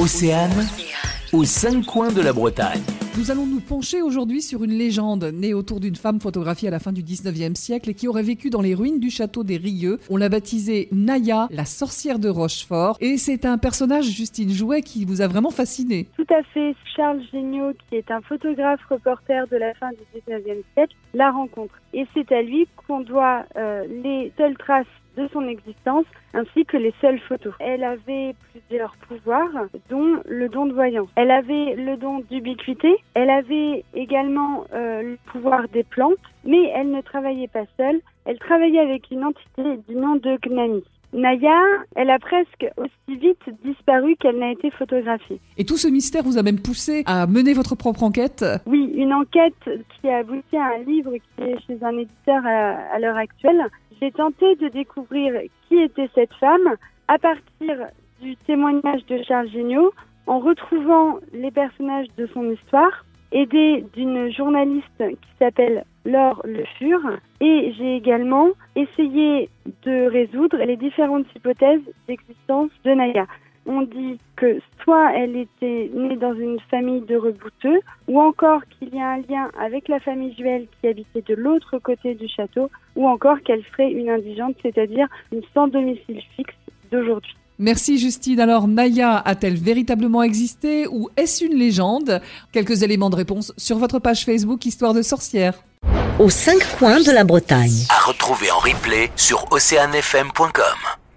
Océane, aux cinq coins de la Bretagne. Nous allons nous pencher aujourd'hui sur une légende née autour d'une femme photographiée à la fin du 19e siècle et qui aurait vécu dans les ruines du château des Rieux. On l'a baptisée Naya, la sorcière de Rochefort. Et c'est un personnage, Justine Jouet, qui vous a vraiment fasciné. Tout à fait. Charles Géniaud, qui est un photographe reporter de la fin du 19e siècle, la rencontre. Et c'est à lui qu'on doit euh, les seules traces de son existence ainsi que les seules photos. Elle avait plusieurs pouvoirs, dont le don de voyance. Elle avait le don d'ubiquité, elle avait également euh, le pouvoir des plantes, mais elle ne travaillait pas seule, elle travaillait avec une entité du nom de Gnani. Naya, elle a presque aussi vite disparu qu'elle n'a été photographiée. Et tout ce mystère vous a même poussé à mener votre propre enquête Oui, une enquête qui a abouti à un livre qui est chez un éditeur à l'heure actuelle j'ai tenté de découvrir qui était cette femme à partir du témoignage de Charles Géniaud, en retrouvant les personnages de son histoire, aidée d'une journaliste qui s'appelle Laure Le Fur, et j'ai également essayé de résoudre les différentes hypothèses d'existence de Naya on dit que soit elle était née dans une famille de rebouteux, ou encore qu'il y a un lien avec la famille Juel qui habitait de l'autre côté du château, ou encore qu'elle serait une indigente, c'est-à-dire une sans domicile fixe d'aujourd'hui. Merci Justine. Alors Naya a-t-elle véritablement existé ou est-ce une légende? Quelques éléments de réponse sur votre page Facebook Histoire de sorcière. Aux cinq coins de la Bretagne. À retrouver en replay sur oceanfm.com.